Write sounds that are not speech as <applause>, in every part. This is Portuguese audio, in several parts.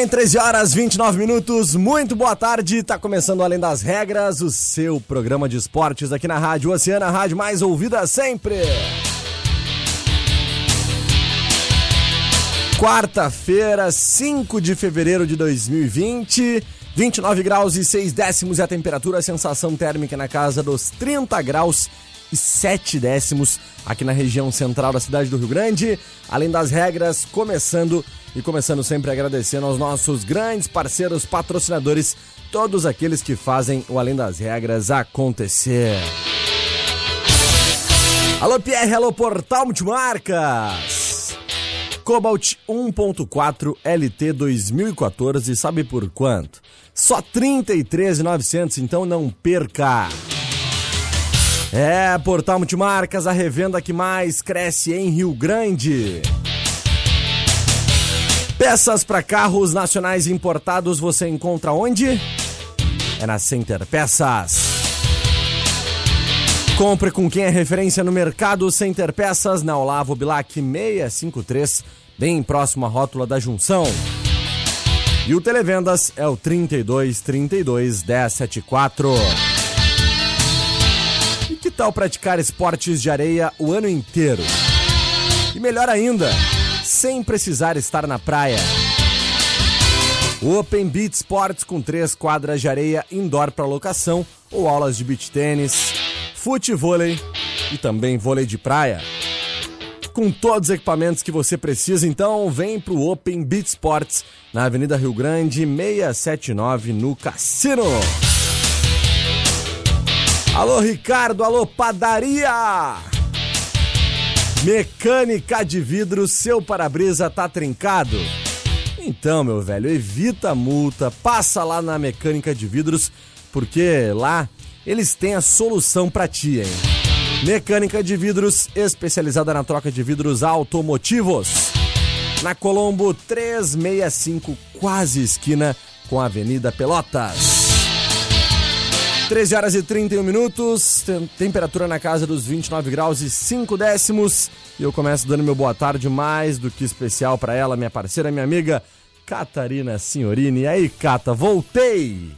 Bem, 13 horas 29 minutos. Muito boa tarde. Tá começando Além das Regras, o seu programa de esportes aqui na Rádio Oceana, a rádio mais ouvida sempre. Quarta-feira, 5 de fevereiro de 2020. 29 graus e 6 décimos é a temperatura, a sensação térmica na casa dos 30 graus e 7 décimos aqui na região central da cidade do Rio Grande. Além das regras, começando e começando sempre agradecendo aos nossos grandes parceiros patrocinadores, todos aqueles que fazem o Além das Regras acontecer. Alô Pierre, alô Portal Multimarcas. Cobalt 1.4 LT 2014, sabe por quanto? Só 33.900, então não perca. É, Portal Multimarcas, a revenda que mais cresce em Rio Grande. Peças para carros nacionais importados você encontra onde? É na Center Peças. Compre com quem é referência no mercado Center Peças na Olavo Bilac 653, bem próximo à rótula da junção. E o Televendas é o 32 32 174. E que tal praticar esportes de areia o ano inteiro? E melhor ainda, sem precisar estar na praia. Open Beach Sports com três quadras de areia indoor para locação ou aulas de beach tênis, futevôlei e também vôlei de praia. Com todos os equipamentos que você precisa, então vem pro Open Beach Sports na Avenida Rio Grande 679 no Cassino. Alô Ricardo, alô padaria! Mecânica de vidro, seu para-brisa tá trincado? Então, meu velho, evita a multa, passa lá na Mecânica de Vidros, porque lá eles têm a solução para ti, hein? Mecânica de Vidros, especializada na troca de vidros automotivos. Na Colombo 365, quase esquina com a Avenida Pelotas. 13 horas e 31 minutos, temperatura na casa dos 29 graus e 5 décimos. E eu começo dando meu boa tarde mais do que especial para ela, minha parceira, minha amiga Catarina Signorini. E aí, Cata, voltei!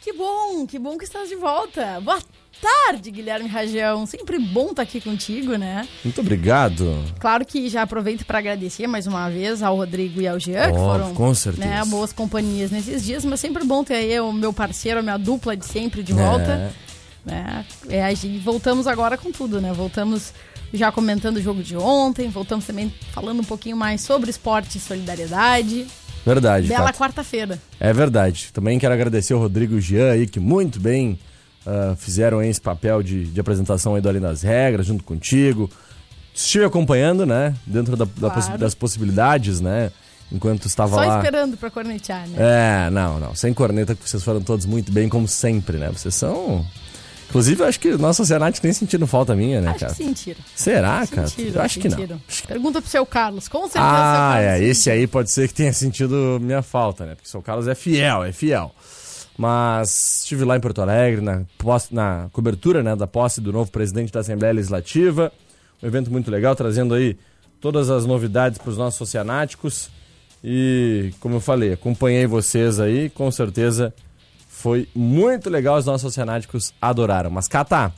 Que bom, que bom que estás de volta. Boa tarde, Guilherme Rajão. Sempre bom estar aqui contigo, né? Muito obrigado. Claro que já aproveito para agradecer mais uma vez ao Rodrigo e ao Jean, que foram com certeza. Né, boas companhias nesses dias, mas sempre bom ter aí o meu parceiro, a minha dupla de sempre de volta. É. Né? É, gente voltamos agora com tudo, né? Voltamos já comentando o jogo de ontem, voltamos também falando um pouquinho mais sobre esporte e solidariedade. Verdade. Bela quarta-feira. É verdade. Também quero agradecer o Rodrigo e o Jean aí, que muito bem uh, fizeram esse papel de, de apresentação aí do Além das Regras, junto contigo. Estive acompanhando, né? Dentro da, da possi das possibilidades, né? Enquanto estava Só lá. Só esperando para cornetear, né? É, não, não. Sem corneta, que vocês foram todos muito bem, como sempre, né? Vocês são. Inclusive, eu acho que nossa Senat tem sentido falta minha, né, acho cara? Que sentiram. Será, cara? Eu acho sentiram. que não. Pergunta pro seu Carlos, com certeza. Ah, é. Esse aí pode ser que tenha sentido minha falta, né? Porque o seu Carlos é fiel, é fiel. Mas estive lá em Porto Alegre, na, na cobertura né, da posse do novo presidente da Assembleia Legislativa. Um evento muito legal, trazendo aí todas as novidades para os nossos oceanáticos. E, como eu falei, acompanhei vocês aí, com certeza foi muito legal, os nossos oceanáticos adoraram. Mas, Cata,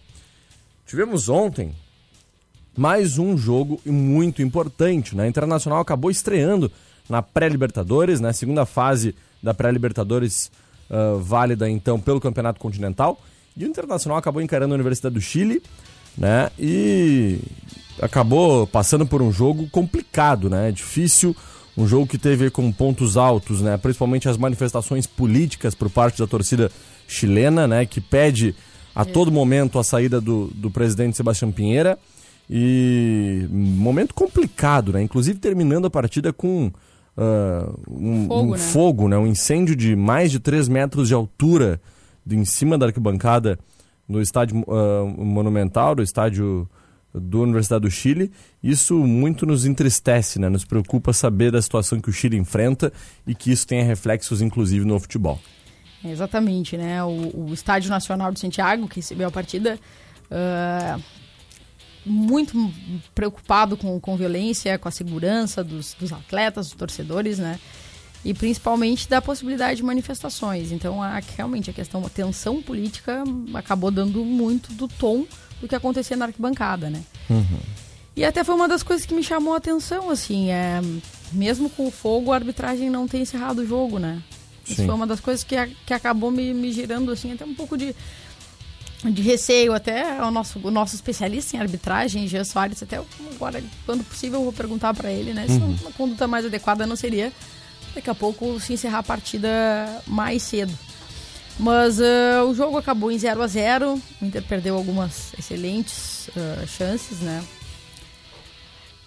tivemos ontem mais um jogo muito importante. Né? A Internacional acabou estreando na pré-Libertadores, na né? segunda fase da pré-Libertadores uh, válida então pelo Campeonato Continental. E o Internacional acabou encarando a Universidade do Chile, né? E acabou passando por um jogo complicado, né? Difícil, um jogo que teve com pontos altos, né? Principalmente as manifestações políticas por parte da torcida chilena, né? Que pede a todo momento a saída do, do presidente Sebastião Pinheira. E momento complicado, né? Inclusive terminando a partida com uh, um, fogo, um né? fogo, né? Um incêndio de mais de 3 metros de altura de, em cima da arquibancada no estádio uh, monumental, do estádio da Universidade do Chile. Isso muito nos entristece, né? Nos preocupa saber da situação que o Chile enfrenta e que isso tenha reflexos, inclusive, no futebol. Exatamente, né? O, o Estádio Nacional de Santiago, que recebeu a partida, uh, muito preocupado com, com violência, com a segurança dos, dos atletas, dos torcedores, né? E principalmente da possibilidade de manifestações. Então, a, realmente, a questão, a tensão política acabou dando muito do tom do que acontecia na arquibancada, né? Uhum. E até foi uma das coisas que me chamou a atenção, assim, é, mesmo com o fogo, a arbitragem não tem encerrado o jogo, né? Isso foi uma das coisas que, que acabou me, me girando, assim, até um pouco de, de receio. Até o nosso, o nosso especialista em arbitragem, Jean Soares, até agora, quando possível, eu vou perguntar para ele, né? Se uhum. uma conduta mais adequada não seria, daqui a pouco, se encerrar a partida mais cedo. Mas uh, o jogo acabou em 0 a 0 O Inter perdeu algumas excelentes uh, chances, né?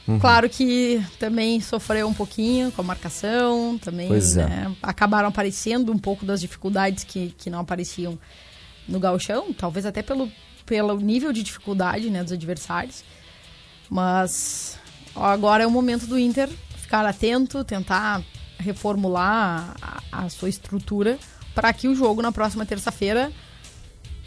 Uhum. Claro que também sofreu um pouquinho com a marcação, também é. né, acabaram aparecendo um pouco das dificuldades que, que não apareciam no gauchão, talvez até pelo, pelo nível de dificuldade né, dos adversários. Mas agora é o momento do Inter ficar atento, tentar reformular a, a sua estrutura para que o jogo na próxima terça-feira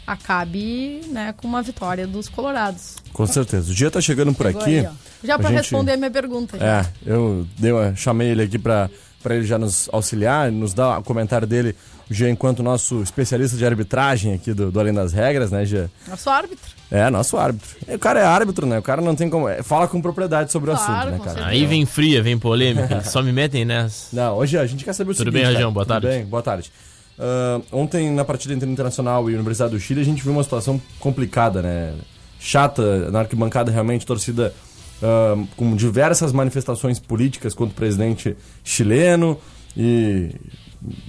acabe né, com uma vitória dos colorados. Com certeza. O dia está chegando por Chegou aqui. Aí, já para gente... responder a minha pergunta. Já. É, eu dei uma, chamei ele aqui para ele já nos auxiliar, nos dar o comentário dele, já enquanto nosso especialista de arbitragem aqui do, do Além das Regras, né, Gia? Nosso árbitro. É, nosso árbitro. O cara é árbitro, né? O cara não tem como. É, fala com propriedade sobre o claro, assunto, né, cara? Aí vem fria, vem polêmica. só me metem nessa. Não, hoje a gente quer saber o Tudo seguinte. Tudo bem, Rajão? Boa tarde. Tudo bem, boa tarde. Uh, ontem, na partida entre Internacional e Universidade do Chile, a gente viu uma situação complicada, né? Chata, na arquibancada, realmente, torcida uh, com diversas manifestações políticas contra o presidente chileno e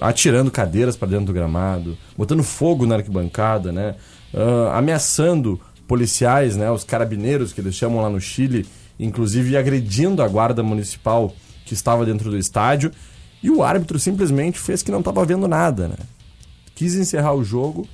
atirando cadeiras para dentro do gramado, botando fogo na arquibancada, né? Uh, ameaçando policiais, né? Os carabineiros que eles chamam lá no Chile, inclusive agredindo a guarda municipal que estava dentro do estádio. E o árbitro simplesmente fez que não estava vendo nada, né? Quis encerrar o jogo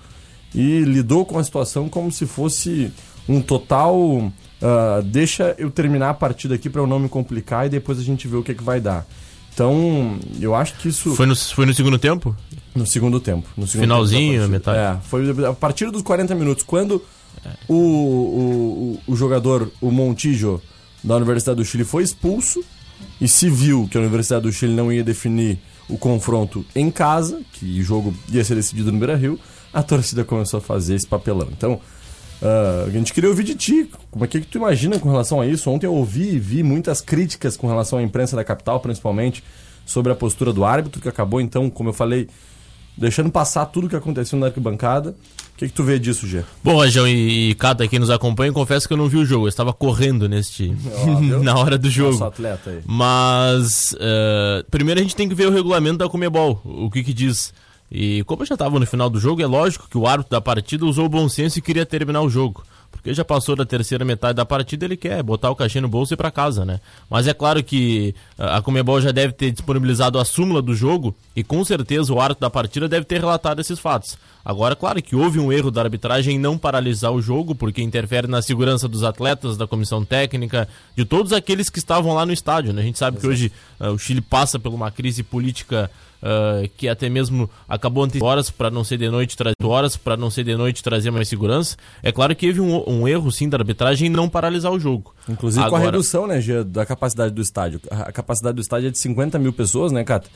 e lidou com a situação como se fosse um total. Uh, deixa eu terminar a partida aqui para eu não me complicar e depois a gente vê o que, que vai dar. Então, eu acho que isso. Foi no, foi no segundo tempo? No segundo tempo. No segundo Finalzinho, tempo metade? É, foi a partir dos 40 minutos. Quando é. o, o, o, jogador, o Montijo, da Universidade do Chile, foi expulso, e se viu que a Universidade do Chile não ia definir o confronto em casa, que o jogo ia ser decidido no Beira-Rio, a torcida começou a fazer esse papelão. Então, uh, a gente queria ouvir de ti, como é que, tu imagina com relação a isso? Ontem eu ouvi e vi muitas críticas com relação à imprensa da capital, principalmente, sobre a postura do árbitro, que acabou, então, como eu falei, deixando passar tudo o que aconteceu na arquibancada que, que tu vê disso, Gê? Bom, Rajão e, e Cata aqui nos acompanham, confesso que eu não vi o jogo, eu estava correndo neste <laughs> na hora do jogo. Nosso atleta aí. Mas uh, primeiro a gente tem que ver o regulamento da Comebol, o que que diz. E como eu já estava no final do jogo, é lógico que o árbitro da partida usou o bom senso e queria terminar o jogo porque já passou da terceira metade da partida, ele quer botar o cachê no bolso e ir para casa, né? Mas é claro que ah, a Comebol já deve ter disponibilizado a súmula do jogo e com certeza o árbitro da partida deve ter relatado esses fatos. Agora, claro que houve um erro da arbitragem em não paralisar o jogo, porque interfere na segurança dos atletas, da comissão técnica, de todos aqueles que estavam lá no estádio, né? A gente sabe Exato. que hoje uh, o Chile passa por uma crise política uh, que até mesmo acabou antes horas para não ser de noite trazer horas para não ser de noite trazer mais segurança. É claro que houve um, um erro sim da arbitragem em não paralisar o jogo. Inclusive Agora... com a redução, né, Gia, da capacidade do estádio. A capacidade do estádio é de 50 mil pessoas, né, Cata?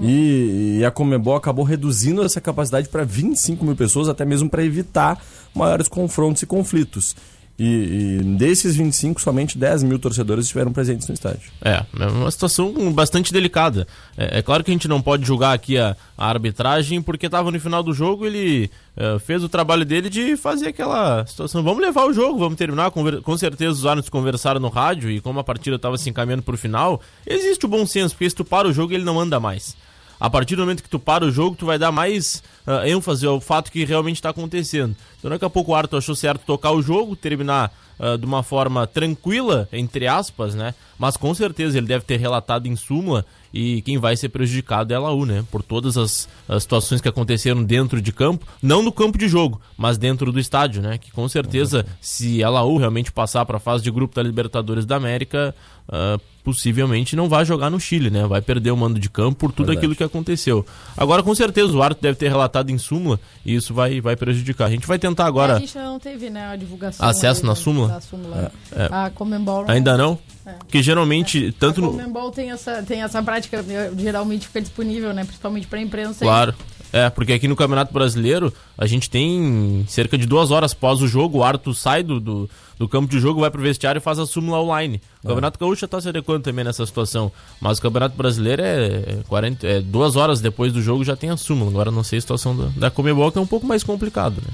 E, e, a Comebol acabou reduzindo essa capacidade para 25 mil pessoas, até mesmo para evitar maiores confrontos e conflitos. E, e, desses 25, somente 10 mil torcedores estiveram presentes no estádio. É, é uma situação bastante delicada. É, é claro que a gente não pode julgar aqui a, a arbitragem, porque estava no final do jogo, ele é, fez o trabalho dele de fazer aquela situação. Vamos levar o jogo, vamos terminar. Com certeza os árbitros conversaram no rádio e como a partida estava se encaminhando para o final, existe o bom senso, porque se tu para o jogo, ele não anda mais a partir do momento que tu para o jogo, tu vai dar mais uh, ênfase ao fato que realmente está acontecendo. Então daqui a pouco o Arthur achou certo tocar o jogo, terminar uh, de uma forma tranquila, entre aspas, né? Mas com certeza ele deve ter relatado em súmula e quem vai ser prejudicado é a Laú, né? Por todas as, as, situações que aconteceram dentro de campo, não no campo de jogo, mas dentro do estádio, né? Que com certeza, se a Laú realmente passar para a fase de grupo da Libertadores da América, uh, possivelmente não vai jogar no Chile, né? Vai perder o mando de campo por tudo Verdade. aquilo que aconteceu. Agora, com certeza, o árbitro deve ter relatado em súmula e isso vai, vai prejudicar. A gente vai tentar agora. É, a gente não teve, né, a divulgação. Acesso na súmula? súmula. É. é. A Comembol. Ainda não? É. Porque geralmente, tanto no. O Comembol tem essa, tem essa prática, geralmente fica disponível, né? Principalmente para a imprensa. Claro. É, porque aqui no Campeonato Brasileiro a gente tem cerca de duas horas após o jogo, o Arthur sai do, do, do campo de jogo, vai pro vestiário e faz a súmula online. O Campeonato Gaúcho está se adequando também nessa situação. Mas o Campeonato Brasileiro é, 40, é duas horas depois do jogo já tem a súmula. Agora não sei a situação da, da Comebol, que é um pouco mais complicado, né?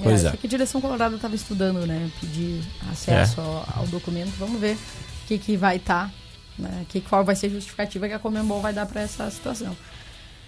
É, pois é. que a direção colorada estava estudando, né? Pedir acesso é. ao, ao documento. Vamos ver que, que vai estar, tá, né? Que, qual vai ser a justificativa que a Comembol vai dar para essa situação.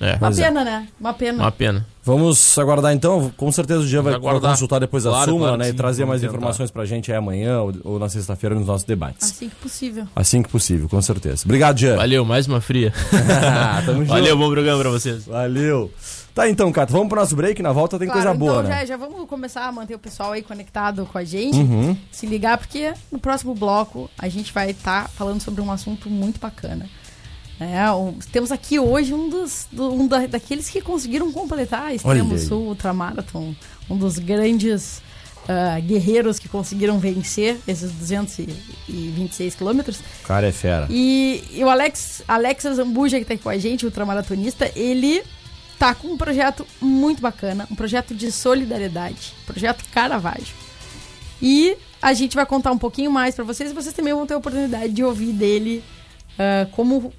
É. Uma é. pena, é. né? Uma pena. Uma pena. Vamos aguardar então. Com certeza o dia vai consultar depois claro, a súmula, claro né? Sim, e trazer mais tentar. informações pra gente aí amanhã ou, ou na sexta-feira nos nossos debates. Assim que possível. Assim que possível, com certeza. Obrigado, Jean. Valeu, mais uma fria. <laughs> Tamo Valeu, bom programa pra vocês. Valeu. Tá então, Cato, vamos pro nosso break. Na volta tem claro, coisa boa, então, né? Já, já vamos começar a manter o pessoal aí conectado com a gente. Uhum. Se ligar, porque no próximo bloco a gente vai estar tá falando sobre um assunto muito bacana. É, um, temos aqui hoje um dos um da, daqueles que conseguiram completar a Extremo Sul Ultramarathon. Um dos grandes uh, guerreiros que conseguiram vencer esses 226 quilômetros. O cara é fera. E, e o Alex, Alex Zambuja, que está aqui com a gente, ultramaratonista, ele tá com um projeto muito bacana, um projeto de solidariedade, projeto Caravaggio. E a gente vai contar um pouquinho mais para vocês e vocês também vão ter a oportunidade de ouvir dele uh, como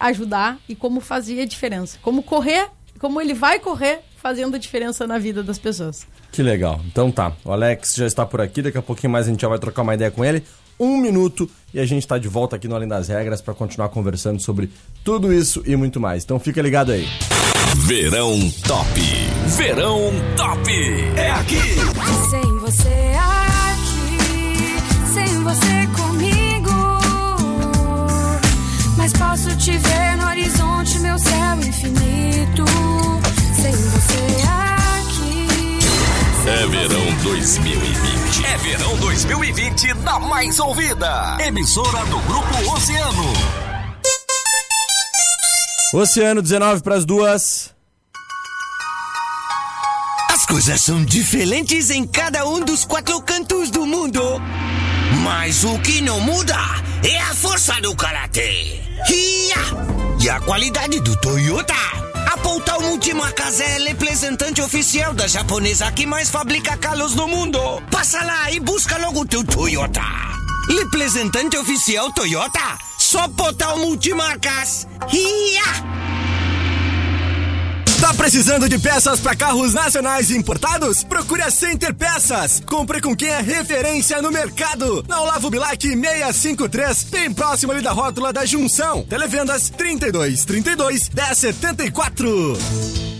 ajudar e como fazer a diferença. Como correr, como ele vai correr fazendo a diferença na vida das pessoas. Que legal. Então tá, o Alex já está por aqui, daqui a pouquinho mais a gente já vai trocar uma ideia com ele. Um minuto e a gente está de volta aqui no Além das Regras para continuar conversando sobre tudo isso e muito mais. Então fica ligado aí. Verão Top. Verão Top. É aqui. Sem você aqui, sem você comigo. Mas posso te ver no horizonte, meu céu infinito. Sem você aqui. É verão 2020. É verão 2020 da mais ouvida. Emissora do Grupo Oceano. Oceano 19 para as duas. As coisas são diferentes em cada um dos quatro cantos do mundo. Mas o que não muda é a força do karatê. E a qualidade do Toyota. A Poutal Multimarcas é representante oficial da japonesa que mais fabrica carros no mundo. Passa lá e busca logo o teu Toyota. Representante oficial Toyota só Potal Multimarcas. Ia! Tá precisando de peças para carros nacionais importados? Procure a Center Peças. Compre com quem é referência no mercado. Na Olavo Bilac 653, bem próximo ali da rótula da Junção. Televendas 32 32 1074.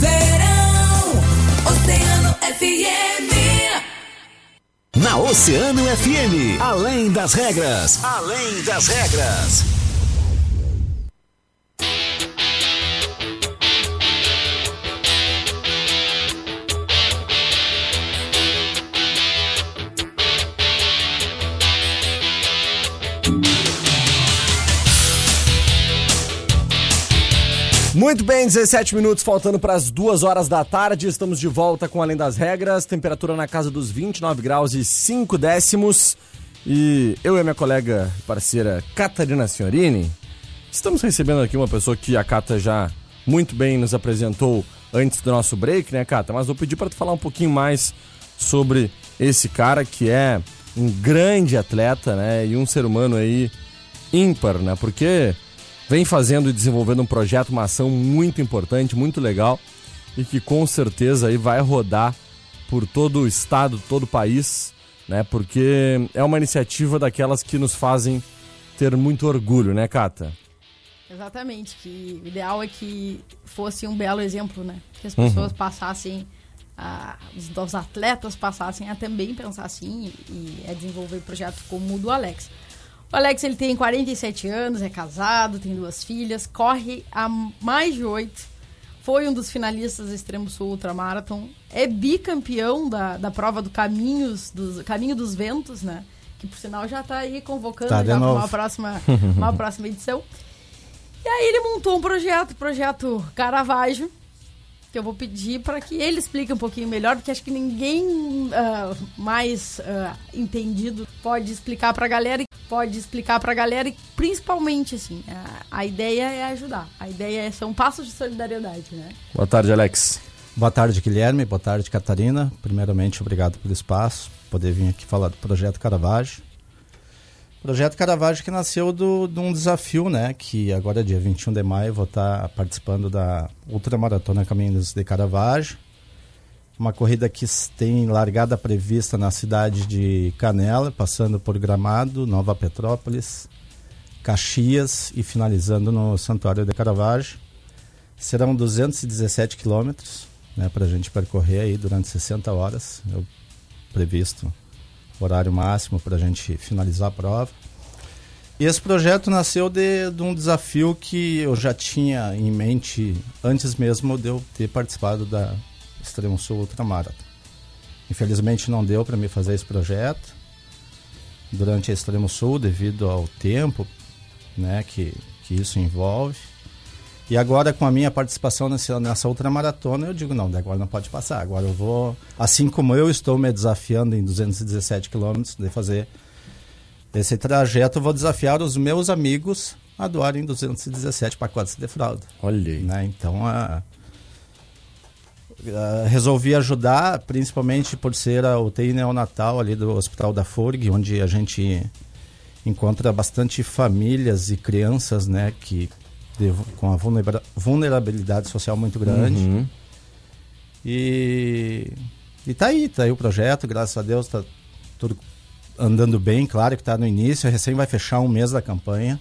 Verão, Oceano FM. Na Oceano FM, além das regras, além das regras. Muito bem, 17 minutos faltando para as duas horas da tarde. Estamos de volta com Além das Regras. Temperatura na casa dos 29 graus e 5 décimos. E eu e a minha colega parceira Catarina Signorini estamos recebendo aqui uma pessoa que a Cata já muito bem nos apresentou antes do nosso break, né, Cata? Mas vou pedir para tu falar um pouquinho mais sobre esse cara que é um grande atleta, né? E um ser humano aí ímpar, né? Porque vem fazendo e desenvolvendo um projeto, uma ação muito importante, muito legal e que com certeza aí vai rodar por todo o estado, todo o país, né? Porque é uma iniciativa daquelas que nos fazem ter muito orgulho, né, Cata? Exatamente, que o ideal é que fosse um belo exemplo, né? Que as pessoas passassem, a, os, os atletas passassem a também pensar assim e, e a desenvolver projetos como o do Alex. O Alex ele tem 47 anos, é casado, tem duas filhas, corre há mais de oito, foi um dos finalistas do Extremo Sul Ultramarathon, é bicampeão da, da prova do Caminhos dos, Caminho dos Ventos, né? Que por sinal já está aí convocando Tá já para uma próxima, <laughs> uma próxima edição. E aí ele montou um projeto, o projeto Caravaggio, que eu vou pedir para que ele explique um pouquinho melhor, porque acho que ninguém ah, mais ah, entendido pode explicar para a galera, pode explicar para a galera e principalmente assim, a, a ideia é ajudar, a ideia é, são passos de solidariedade, né? Boa tarde, Alex. Boa tarde, Guilherme. Boa tarde, Catarina. Primeiramente, obrigado pelo espaço, poder vir aqui falar do Projeto Caravaggio. Projeto Caravaggio que nasceu do, de um desafio, né? Que agora, dia 21 de maio, vou estar participando da Ultramaratona Caminhos de Caravaggio. Uma corrida que tem largada prevista na cidade de Canela, passando por Gramado, Nova Petrópolis, Caxias e finalizando no Santuário de Caravaggio. Serão 217 quilômetros né, para a gente percorrer aí durante 60 horas. É o previsto horário máximo para a gente finalizar a prova. E esse projeto nasceu de, de um desafio que eu já tinha em mente antes mesmo de eu ter participado da Extremo Sul Ultramarathon. Infelizmente não deu para me fazer esse projeto durante a Extremo Sul devido ao tempo né, que, que isso envolve. E agora, com a minha participação nessa, nessa outra maratona, eu digo, não, agora não pode passar. Agora eu vou, assim como eu estou me desafiando em 217 quilômetros de fazer esse trajeto, eu vou desafiar os meus amigos a doarem 217 pacotes de fralda. Olha aí. Né? Então, a, a- resolvi ajudar, principalmente por ser a UTI neonatal ali do Hospital da FURG, onde a gente encontra bastante famílias e crianças, né, que com a vulnera- vulnerabilidade social muito grande. Uhum. E, e tá aí, tá aí o projeto, graças a Deus tá tudo andando bem, claro que tá no início, recém vai fechar um mês da campanha.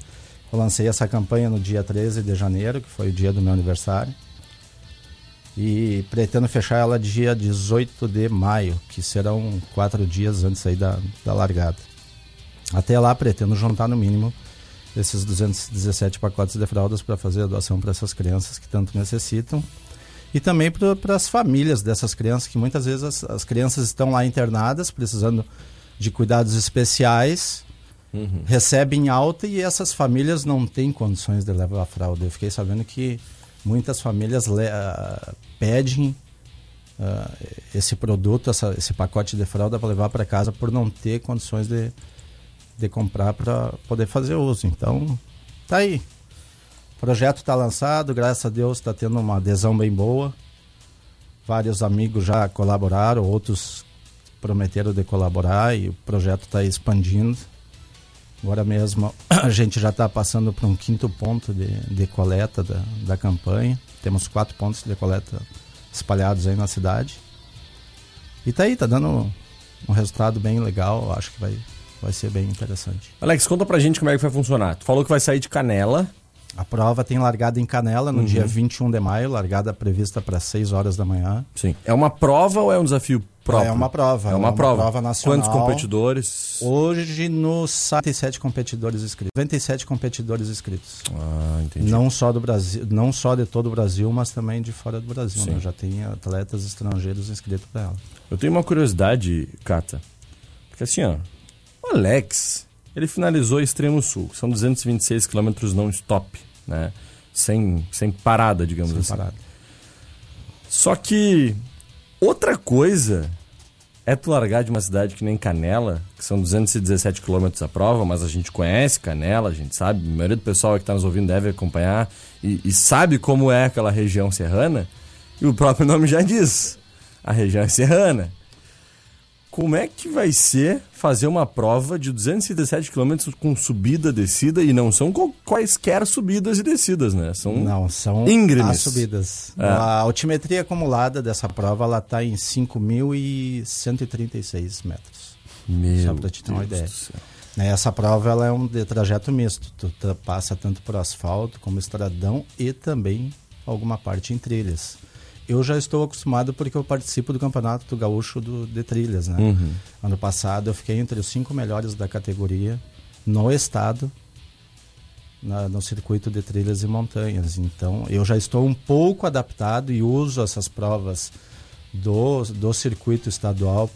Eu lancei essa campanha no dia 13 de janeiro, que foi o dia do meu aniversário. E pretendo fechar ela dia 18 de maio, que serão quatro dias antes aí da, da largada. Até lá pretendo juntar no mínimo esses 217 pacotes de fraldas para fazer a doação para essas crianças que tanto necessitam. E também para as famílias dessas crianças, que muitas vezes as, as crianças estão lá internadas, precisando de cuidados especiais, recebem alta e essas famílias não têm condições de levar a fralda. Eu fiquei sabendo que muitas famílias le- ah, pedem ah, esse produto, essa- esse pacote de fralda para levar para casa por não ter condições de, de comprar para poder fazer uso. Então, tá aí. O projeto está lançado, graças a Deus está tendo uma adesão bem boa. Vários amigos já colaboraram, outros prometeram de colaborar e o projeto está expandindo. Agora mesmo <clears throat> a gente já está passando para um quinto ponto de, de coleta da, da campanha. Temos quatro pontos de coleta espalhados aí na cidade. E tá aí, tá dando um resultado bem legal. Acho que vai, vai ser bem interessante. Alex, conta pra gente como é que vai funcionar. Tu falou que vai sair de Canela. A prova tem largada em Canela no Uhum. dia 21 de maio, largada prevista para 6 horas da manhã. Sim. É uma prova ou é um desafio próprio? É uma prova. É uma, prova. nacional. Quantos competidores? Hoje no site 97 competidores inscritos. 97 competidores inscritos. Ah, entendi. Não só do Brasil, não só de todo o Brasil, mas também de fora do Brasil. Né? Já tem atletas estrangeiros inscritos para ela. Eu tenho uma curiosidade, Cata. Porque assim, ó. O Alex, ele finalizou Extremo Sul. São 226 quilômetros não stop, né? Sem, sem parada, digamos Sem assim. parada. Só que outra coisa é tu largar de uma cidade que nem Canela, que são 217 quilômetros a prova, mas a gente conhece Canela, a gente sabe, a maioria do pessoal que está nos ouvindo deve acompanhar e, e sabe como é aquela região serrana. E o próprio <laughs> nome já diz, a região é serrana. Como é que vai ser fazer uma prova de 217 quilômetros com subida, descida, e não são quaisquer subidas e descidas, né? São Não, são íngremes. as subidas. É. A altimetria acumulada dessa prova ela está em 5.136 metros. Meu Só pra te ter uma Deus ideia. Né, Essa prova ela é um de trajeto misto. Tu passa tanto por asfalto como estradão e também alguma parte em trilhas. Eu já estou acostumado porque eu participo do Campeonato Gaúcho do, de Trilhas. Né? Uhum. Ano passado eu fiquei entre os cinco melhores da categoria no estado, na- no circuito de trilhas e montanhas. Então eu já estou um pouco adaptado e uso essas provas do, do circuito estadual.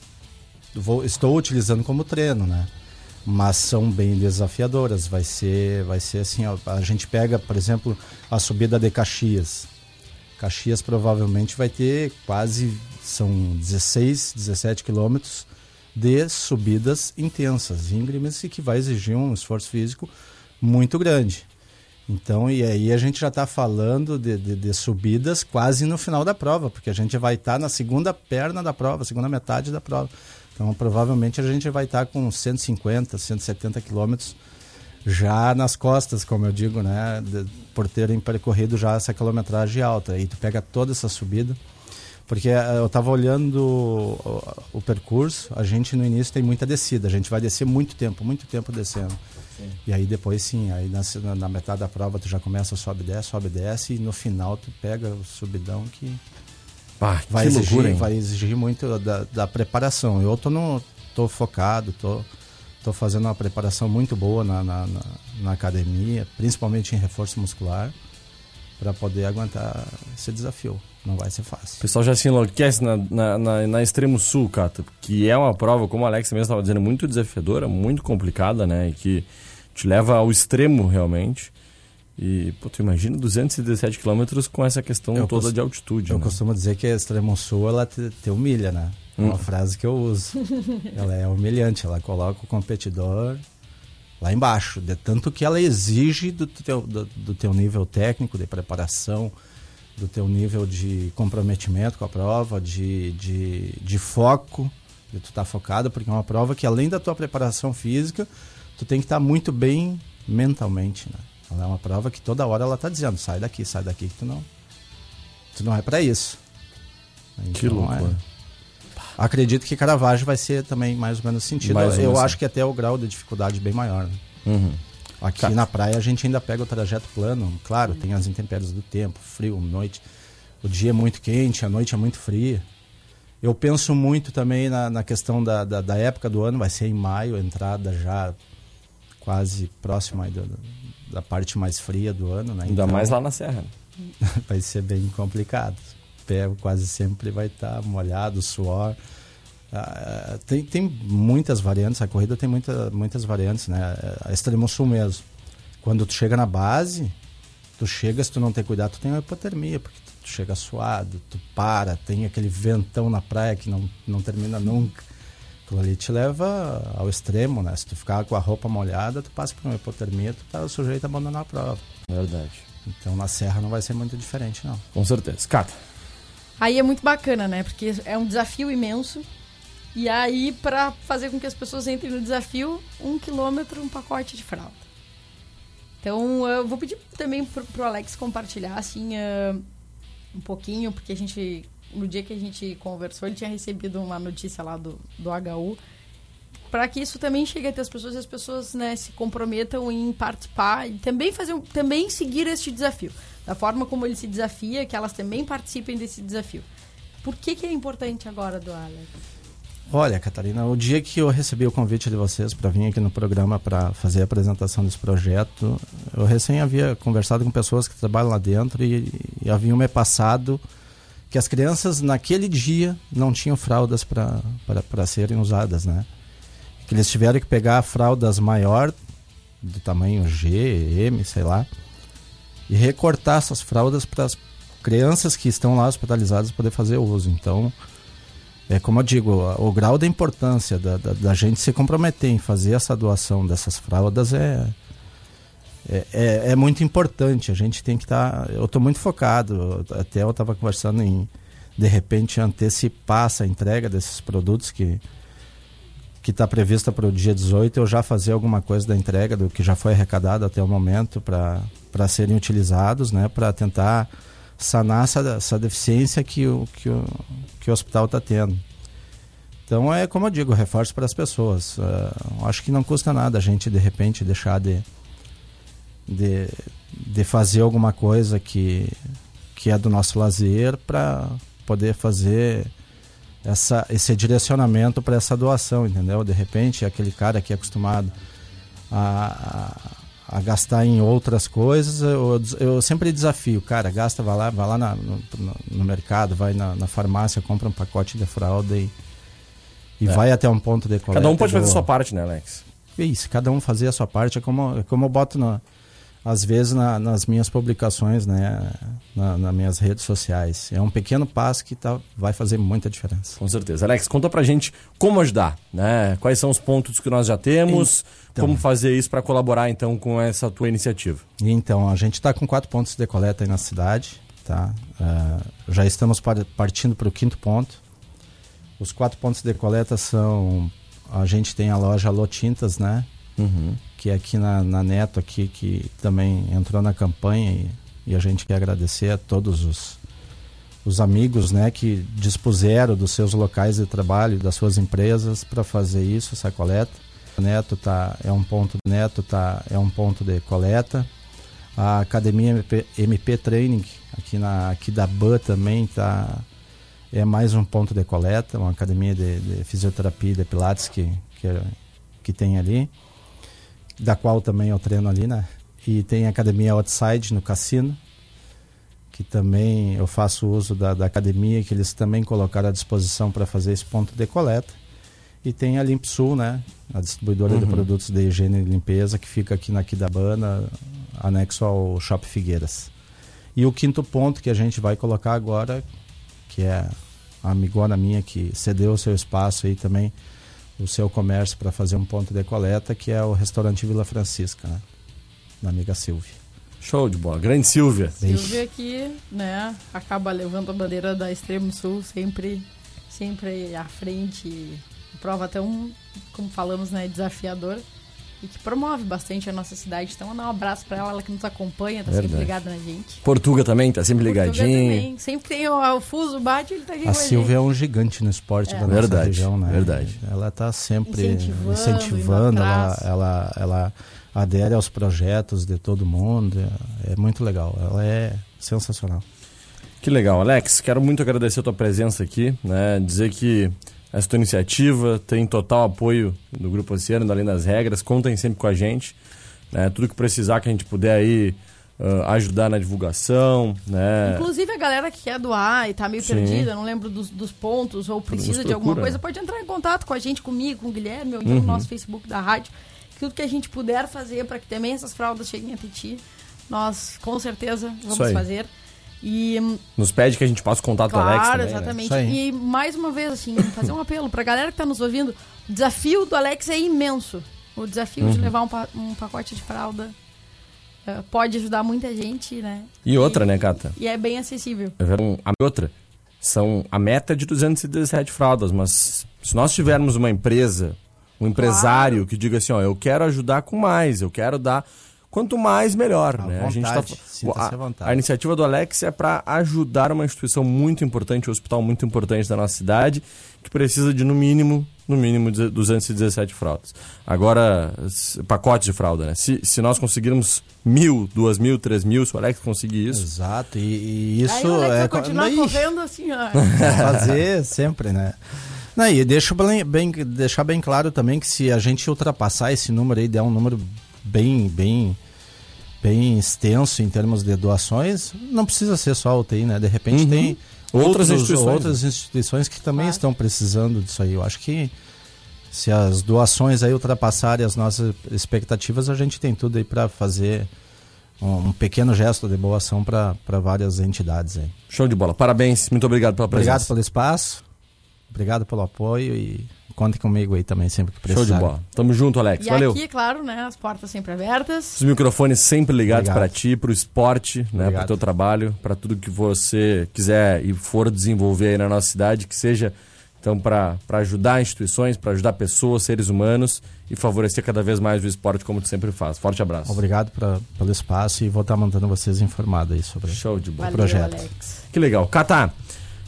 Vou- estou utilizando como treino, né? Mas são bem desafiadoras. Vai ser, vai ser assim. ó, a gente pega, por exemplo, a subida de Caxias. Caxias provavelmente vai ter quase são 16, 17 quilômetros de subidas intensas, íngremes e que vai exigir um esforço físico muito grande. Então, e aí a gente já está falando de, de- de subidas quase no final da prova, porque a gente vai estar na segunda perna da prova, segunda metade da prova. Então, provavelmente a gente vai estar com 150, 170 quilômetros já nas costas, como eu digo, né? de- por terem percorrido já essa quilometragem alta. E tu pega toda essa subida. Porque eh, eu estava olhando o, o percurso, a gente no início tem muita descida, a gente vai descer muito tempo, muito tempo descendo. E aí depois sim, aí na, na- metade da prova tu já começa, sobe, desce, sobe, desce, e no final tu pega o subidão que Pá, vai, que exigir, loucura, vai exigir muito da, da preparação. Eu tô, no, tô focado, tô, tô fazendo uma preparação muito boa na, na, na- na academia, principalmente em reforço muscular, para poder aguentar esse desafio. Não vai ser O fácil. pessoal já se enlouquece na, na, na, na Extremo Sul, Cata, que é uma prova, como o Alex mesmo estava dizendo, muito desafiadora, muito complicada, né? E que te leva ao extremo, realmente. E, pô, tu imagina 217 quilômetros com essa questão Eu toda cos- de altitude, Eu né? costumo dizer que a Extremo Sul ela te, te humilha, né? É uma frase que eu uso. <laughs> ela é humilhante, ela coloca o competidor lá embaixo, de tanto que ela exige do teu, do, do teu nível técnico de preparação, do teu nível de comprometimento com a prova, de, de, de foco, de tu estar focado, porque é uma prova que além da tua preparação física, tu tem que estar muito bem mentalmente, né? Ela é uma prova que toda hora ela tá dizendo, sai daqui, sai daqui que tu não tu não é para isso. Que Então, loucura. é. Acredito que Caravaggio vai ser também mais ou menos sentido. Mais Eu acho que até o grau de dificuldade bem maior. né? Uhum. Aqui Tá. na praia a gente ainda pega o trajeto plano. Claro, tem as intempéries do tempo, frio, noite. O dia é muito quente, a noite é muito fria. Eu penso muito também na, na questão da, da, da época do ano, vai ser em maio, entrada já quase próxima do- da parte mais fria do ano. Né? Ainda Então, mais lá na Serra. né? <laughs> vai ser bem complicado. Pé quase sempre vai estar molhado, suor. Ah, tem, tem muitas variantes, a corrida tem muita, muitas variantes, né? A Extremo Sul mesmo. Quando tu chega na base, tu chega, se tu não ter cuidado, tu tem uma hipotermia, porque tu chega suado, tu para, tem aquele ventão na praia que não, não termina nunca. Aquilo ali te leva ao extremo, né? Se tu ficar com a roupa molhada, tu passa por uma hipotermia, tu tá sujeito a abandonar a prova. Verdade. Então na Serra não vai ser muito diferente, não. Com certeza. Cata. Aí é muito bacana, né? Porque é um desafio imenso. E aí, pra fazer com que as pessoas entrem no desafio, um quilômetro, um pacote de fralda. Então, eu vou pedir também pro, pro Alex compartilhar, assim, ah, um pouquinho, porque a gente, no dia que a gente conversou, ele tinha recebido uma notícia lá do, do HU, para que isso também chegue até as pessoas e as pessoas né, se comprometam em participar e também fazer também seguir este desafio. Da forma como ele se desafia, que elas também participem desse desafio. Por que, que é importante agora do Alex? Olha, Catarina, o dia que eu recebi o convite de vocês para vir aqui no programa para fazer a apresentação desse projeto, eu recém havia conversado com pessoas que trabalham lá dentro e, e haviam me passado que as crianças naquele dia não tinham fraldas para serem usadas, né? Que eles tiveram que pegar fraldas maior, do tamanho G, M, sei lá, e recortar essas fraldas para as crianças que estão lá hospitalizadas poder fazer uso. Então, é como eu digo, o grau da importância da, da, da gente se comprometer em fazer essa doação dessas fraldas é, é, é, é muito importante. A gente tem que estar. eu estou muito focado. Até eu estava conversando em, de repente, antecipar essa entrega desses produtos que que está prevista para o dia 18, eu já fazer alguma coisa da entrega do que já foi arrecadado até o momento para serem utilizados, né, para tentar sanar essa, essa deficiência que o, que o, que o hospital está tendo. Então é como eu digo, reforço para as pessoas. Uh, acho que não custa nada a gente de repente deixar de, de, de fazer alguma coisa que, que é do nosso lazer para poder fazer essa, esse direcionamento para essa doação, entendeu? De repente, aquele cara que é acostumado a, a, gastar em outras coisas, eu, eu, sempre desafio, cara, gasta, vai lá, vai lá na, no, no, mercado, vai na, na, farmácia, compra um pacote de fralda e, e é. vai até um ponto de coleta. Cada um pode fazer a sua parte, né, Alex? Isso, cada um fazer a sua parte, é como, é como eu boto no, às vezes na, nas minhas publicações, né, na, nas minhas redes sociais. É um pequeno passo que tá, vai fazer muita diferença. Com certeza. Alex, conta pra gente como ajudar, né? Quais são os pontos que nós já temos, então, como fazer isso para colaborar então com essa tua iniciativa. Então, a gente está com quatro pontos de coleta aí na cidade, tá? Uh, já estamos partindo para o quinto ponto. Os quatro pontos de coleta são a gente tem a loja Lotintas, né? Uhum que é aqui na, na Neto, aqui, que também entrou na campanha e, e a gente quer agradecer a todos os, os amigos né, que dispuseram dos seus locais de trabalho, das suas empresas para fazer isso, essa coleta. Neto tá, é um ponto Neto tá, é um ponto de coleta. A Academia MP, MP Training, aqui, na, aqui da BAN também tá, é mais um ponto de coleta, uma academia de, de fisioterapia e de pilates que, que, que tem ali da qual também eu treino ali, né? E tem a academia Outside no cassino, que também eu faço uso da, da academia, que eles também colocaram à disposição para fazer esse ponto de coleta. E tem a Limpsul, né? A distribuidora Uhum. de produtos de higiene e limpeza, que fica aqui na Quidabana, anexo ao Shopping Figueiras. E o quinto ponto que a gente vai colocar agora, que é a amigona minha que cedeu o seu espaço aí também, o seu comércio para fazer um ponto de coleta, que é o restaurante Vila Francisca, né? da amiga Silvia. Show de bola. Grande Silvia. Silvia que, né, acaba levando a bandeira da Extremo Sul sempre, sempre à frente. Prova tão, como falamos, né, desafiador. E que promove bastante a nossa cidade. Então, mandar um abraço para ela, ela que nos acompanha, tá sempre Verdade. ligada na gente. Portuga também, tá sempre Portugal ligadinho. também. Sempre tem o, o fuso bate, ele tá aqui A com a Silvia é um gigante no esporte É. da nossa Verdade, região, né? verdade. Ela está sempre Incentivando, incentivando, ela, ela, ela adere aos projetos de todo mundo. É, é muito legal. Ela é sensacional. Que legal, Alex. Quero muito agradecer a tua presença aqui, né? Dizer que essa tua iniciativa tem total apoio do Grupo Oceano, Além das Regras. Contem sempre com a gente. Né? Tudo que precisar que a gente puder aí ah, ajudar na divulgação, né? Inclusive a galera que quer doar e tá meio Sim. perdida, não lembro dos, dos pontos ou precisa Nos de alguma procura. coisa, pode entrar em contato com a gente, comigo, com o Guilherme, ou então Uhum. no nosso Facebook da rádio. Tudo que a gente puder fazer para que também essas fraldas cheguem até ti, nós com certeza vamos fazer. E hum, Nos pede que a gente passe o contato do Alex claro, também, né? exatamente. Aí. E mais uma vez, assim, fazer um apelo pra galera que tá nos ouvindo. O desafio do Alex é imenso. O desafio Uhum. de levar um, pa- um pacote de fralda eh, pode ajudar muita gente, né? E outra, né, Cata? E é bem acessível. Um, a outra, são a meta é de 217 fraldas, mas se nós tivermos uma empresa, um empresário Claro. que diga assim, ó, eu quero ajudar com mais, eu quero dar quanto mais melhor, À né? a gente tá vontade, a, vontade. a iniciativa do Alex é para ajudar uma instituição muito importante, um hospital muito importante da nossa cidade, que precisa de no mínimo, no mínimo 217 fraldas. Agora, pacotes de fralda, né? Se, se nós conseguirmos mil, duas mil, três mil, se o Alex conseguir isso, Exato, e, e Aí isso o Alex é. vai continuar correndo assim, ó. <laughs> fazer sempre, né? Não, e deixa bem, bem- deixar bem claro também que se a gente ultrapassar esse número aí, der um número bem, bem, bem extenso em termos de doações, não precisa ser só a UTI, né? De repente Uhum. tem Outras outros- instituições, né? outras instituições que também Claro. estão precisando disso aí. Eu acho que se as doações aí ultrapassarem as nossas expectativas, a gente tem tudo aí para fazer um, um pequeno gesto de boa ação para várias entidades aí. show de bola. Parabéns, muito obrigado pela presença. Obrigado pelo espaço, obrigado pelo apoio e contem comigo aí também sempre que Show precisar. de bola. Tamo junto, Alex. E Valeu. aqui, claro, né? As portas sempre abertas. Os microfones sempre ligados para ti, pro esporte, né, pro Obrigado. teu trabalho, para tudo que você quiser e for desenvolver aí na nossa cidade, que seja então para ajudar instituições, para ajudar pessoas, seres humanos e favorecer cada vez mais o esporte como tu sempre faz. Forte abraço. Obrigado pra, pelo espaço e vou estar mantendo vocês informados aí sobre Show de bola. Valeu, projeto. Alex. Que legal. Catá,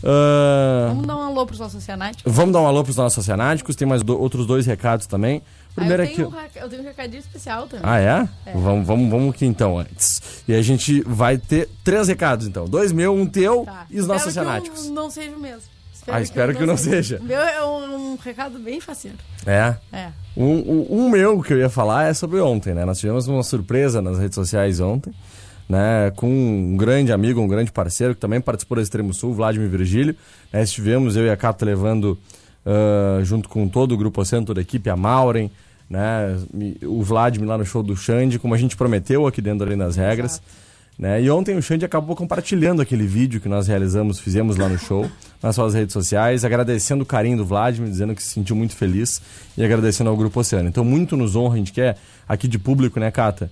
ah, Vamos dar um alô pros nossos oceanáticos. vamos dar um alô pros nossos oceanáticos, tem mais do- outros dois recados também. Primeiro ah, é eu, que... tenho um, reca- eu tenho um recadinho especial também. Ah, é? Vamos, vamos, vamos aqui então antes. E a gente vai ter três recados então. Dois meu, um teu Tá. e os nossos Espero que eu não seja o mesmo. Ah, espero que não seja. O meu é um, um recado bem faceiro. É. É. Um, um, um meu que eu ia falar é sobre ontem, né? Nós tivemos uma surpresa nas redes sociais ontem, né? Com um grande amigo, um grande parceiro que também participou do Extremo Sul, Vladimir Virgílio. Né? Estivemos, eu e a Cata, levando, ah, junto com todo o Grupo Oceano, toda a equipe, a Maureen, né? O Vladimir lá no show do Xande, como a gente prometeu aqui dentro ali nas regras. Né? E ontem o Xande acabou compartilhando aquele vídeo que nós realizamos, fizemos lá no show, <laughs> nas suas redes sociais, agradecendo o carinho do Vladimir, dizendo que se sentiu muito feliz e agradecendo ao Grupo Oceano. Então, muito nos honra, a gente quer aqui de público, né, Cata?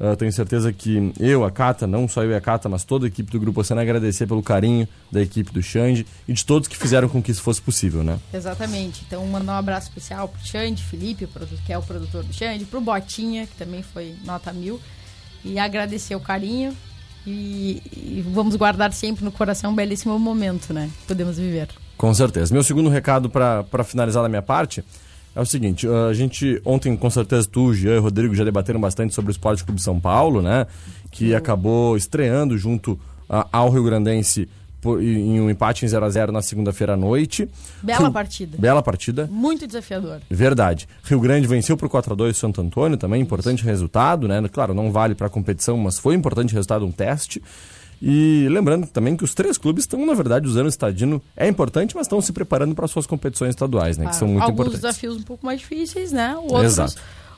Eu tenho certeza que eu, a Cata, não só eu e a Cata, mas toda a equipe do Grupo Oceano, agradecer pelo carinho da equipe do Xande e de todos que fizeram com que isso fosse possível, né? Exatamente. Então, mandar um abraço especial pro Xande, Felipe, que é o produtor do Xande, pro Botinha, que também foi nota mil. E agradecer o carinho. E, e vamos guardar sempre no coração um belíssimo momento, né? Que podemos viver. Com certeza. Meu segundo recado para finalizar da minha parte é o seguinte: a gente, ontem, com certeza, tu, Jean e o Rodrigo já debateram bastante sobre o Esporte Clube São Paulo, né? Que acabou estreando junto ao Rio Grandense por- em um empate em 0 a 0 na segunda-feira à noite. Bela Rio- partida. Bela partida. Muito desafiador. Verdade. Rio Grande venceu por 4 a 2 o Santo Antônio, também importante resultado, né? Claro, não vale para a competição, mas foi importante resultado, um teste. E lembrando também que os três clubes estão, na verdade, usando o estadino. É importante, mas estão se preparando para suas competições estaduais, né? Que são muito Alguns importantes. desafios um pouco mais difíceis, né? Outros, Exato.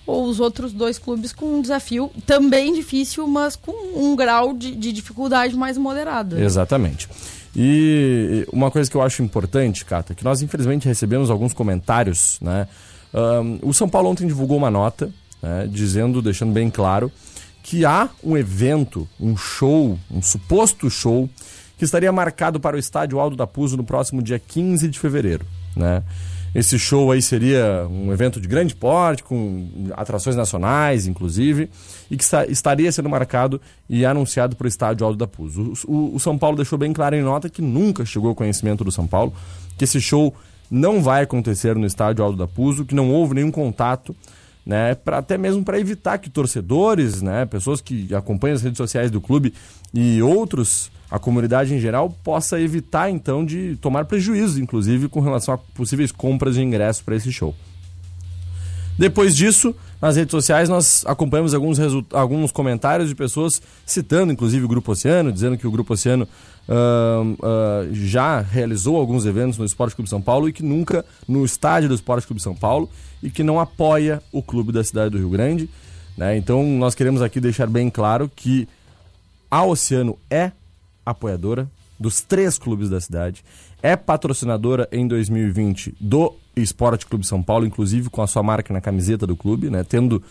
Ou os outros dois clubes com um desafio também difícil, mas com um grau de, de dificuldade mais moderado. Exatamente. E uma coisa que eu acho importante, Cata, que nós infelizmente recebemos alguns comentários, né? Ahn, o São Paulo ontem divulgou uma nota, né, dizendo, deixando bem claro, que há um evento, um show, um suposto show, que estaria marcado para o estádio Aldo da Puso no próximo dia 15 de fevereiro, né? Esse show aí seria um evento de grande porte, com atrações nacionais, inclusive, e que esta- estaria sendo marcado e anunciado para o estádio Aldo da Puso. O, o- o São Paulo deixou bem claro em nota que nunca chegou ao conhecimento do São Paulo que esse show não vai acontecer no estádio Aldo da Puso, que não houve nenhum contato, né, pra, até mesmo para evitar que torcedores, né, pessoas que acompanham as redes sociais do clube e outros, a comunidade em geral, possa evitar então de tomar prejuízo, inclusive com relação a possíveis compras de ingressos para esse show. Depois disso, nas redes sociais, nós acompanhamos alguns, alguns comentários de pessoas citando, inclusive, o Grupo Oceano, dizendo que o Grupo Oceano ahn, ah, já realizou alguns eventos no Esporte Clube São Paulo e que nunca no estádio do Esporte Clube São Paulo e que não apoia o clube da cidade do Rio Grande. né? Então, nós queremos aqui deixar bem claro que a Oceano é apoiadora dos três clubes da cidade, é patrocinadora em 2020 do Esporte Clube São Paulo, inclusive com a sua marca na camiseta do clube, né? Tendo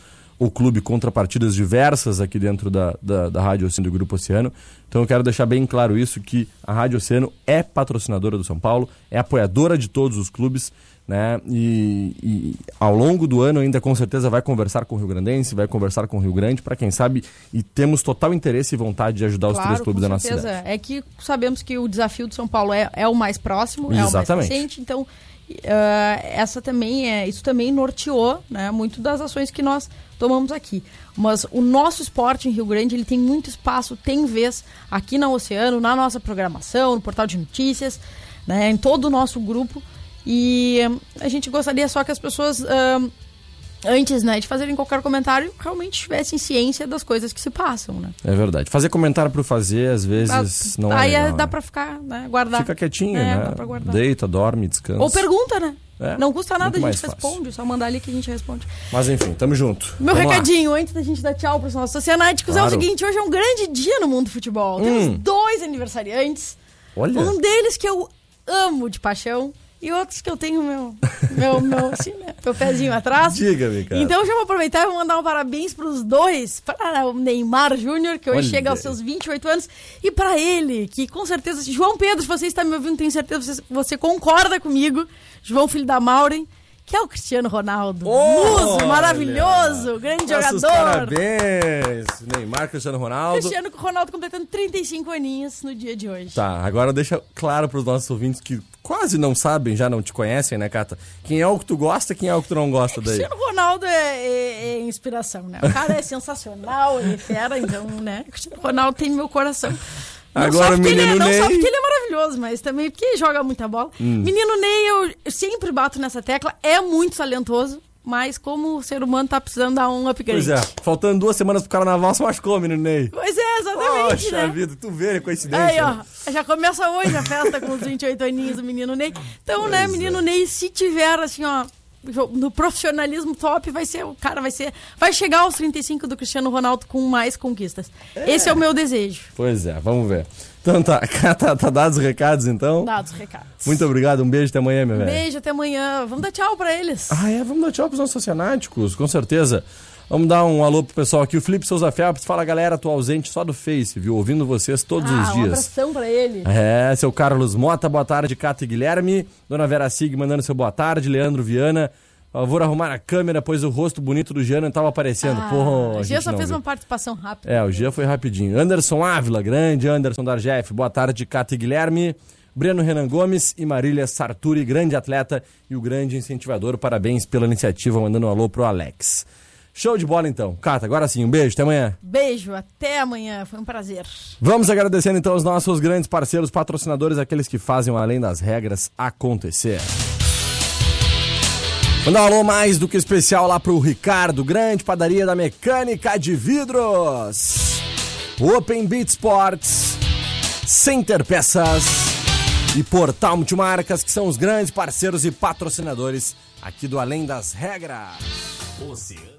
o clube contrapartidas diversas aqui dentro da, da, da Rádio Oceano do Grupo Oceano. Então eu quero deixar bem claro isso, que a Rádio Oceano é patrocinadora do São Paulo, é apoiadora de todos os clubes, né? E, e ao longo do ano ainda com certeza vai conversar com o Rio Grandense, vai conversar com o Rio Grande, para quem sabe, e temos total interesse e vontade de ajudar os três clubes da nossa cidade. É que sabemos que o desafio do São Paulo é, é o mais próximo, é o mais Exatamente. recente, então ah, essa também é, isso também norteou, né, muito das ações que nós tomamos aqui. Mas o nosso esporte em Rio Grande, ele tem muito espaço, tem vez aqui na Oceano, na nossa programação, no portal de notícias, né, em todo o nosso grupo. E hum, a gente gostaria só que as pessoas hum, antes, né, de fazerem qualquer comentário, realmente tivessem ciência das coisas que se passam, né? É verdade. Fazer comentário pro fazer, às vezes, não Aí é é- legal, dá né? pra ficar, né, guardar. Fica quietinho, É, né? dá pra guardar. Deita, dorme, descansa. Ou pergunta, né? É, Não custa nada, a gente responde, só mandar ali que a gente responde. Mas enfim, tamo junto. Meu Vamos lá. recadinho, antes da gente dar tchau pros nossos oceanáticos, é Claro. o seguinte: hoje é um grande dia no mundo do futebol. Hum. Temos dois aniversariantes. Olha. Um deles que eu amo de paixão. E outros que eu tenho meu, meu, meu, <laughs> assim, meu pezinho atrás. Diga-me, cara. Então já vou aproveitar e vou mandar um parabéns pros dois. Para o Neymar Júnior, que hoje Olha chega aos seus 28 anos. E para ele, que com certeza... João Pedro, se você está me ouvindo, tenho certeza que você, você concorda comigo. João, filho da Maureen. Que é o Cristiano Ronaldo. Muso, Olha! maravilhoso, grande Nossos jogador. parabéns. Neymar, Cristiano Ronaldo. Cristiano Ronaldo completando 35 aninhos no dia de hoje. Tá, agora deixa claro pros nossos ouvintes que quase não sabem, já não te conhecem, né, Cata? Quem é o que tu gosta e quem é o que tu não gosta daí. Cristiano Ronaldo é, é- é inspiração, né? O cara é <laughs> sensacional, ele é fera, então, né? Cristiano Ronaldo tem meu coração. Não Agora só o porque ele é- menino Não Ney. Hum. só porque ele é maravilhoso, mas também porque joga muita bola. Menino Ney, eu, eu sempre bato nessa tecla, é muito talentoso, mas como o ser humano tá precisando dar um upgrade. Pois é, faltando duas semanas pro carnaval, se machucou, menino Ney. Pois é, exatamente, Poxa né? vida, tu vê, coincidência. Aí, né? ó, já começa hoje a festa com os 28 aninhos do menino Ney. Então, né, menino Ney, se tiver assim, ó, no profissionalismo top, vai ser, o cara vai ser, vai chegar aos 35 do Cristiano Ronaldo com mais conquistas. Esse é o meu desejo. Pois é, vamos ver. Então <laughs> tá, tá, tá dados os recados então. Dados os recados. Muito obrigado, um beijo até amanhã, meu velho. Beijo, até amanhã. Vamos dar tchau pra eles. Ah, é, vamos dar tchau pros nossos oceanáticos, com certeza. Vamos dar um alô pro pessoal aqui. O Felipe Souza Felps fala, galera, tô ausente só do Face, viu? Ouvindo vocês todos ah, os um dias. abração pra ele. É, seu Carlos Mota, boa tarde, Cata e Guilherme. Dona Vera Sig mandando seu boa tarde. Leandro Viana, por favor, arrumar a câmera, pois o rosto bonito do Jean não tava aparecendo. Ah, Pô, o gente só fez viu. uma participação rápida. É, o Gia foi rapidinho. Anderson Ávila, grande Anderson Darjef, boa tarde, Cata e Guilherme. Breno Renan Gomes e Marília Sarturi, grande atleta e o grande incentivador. Parabéns pela iniciativa, mandando um alô pro Alex. Show de bola então. Cata, agora sim, um beijo, até amanhã. Beijo, até amanhã. Foi um prazer. Vamos agradecendo então os nossos grandes parceiros, patrocinadores, aqueles que fazem o além das regras acontecer. Mandar um alô mais do que especial lá pro Ricardo, grande padaria da mecânica de vidros. Open Beat Sports, Center Peças e Portal Multimarcas, que são os grandes parceiros e patrocinadores aqui do Além das Regras. Oceano.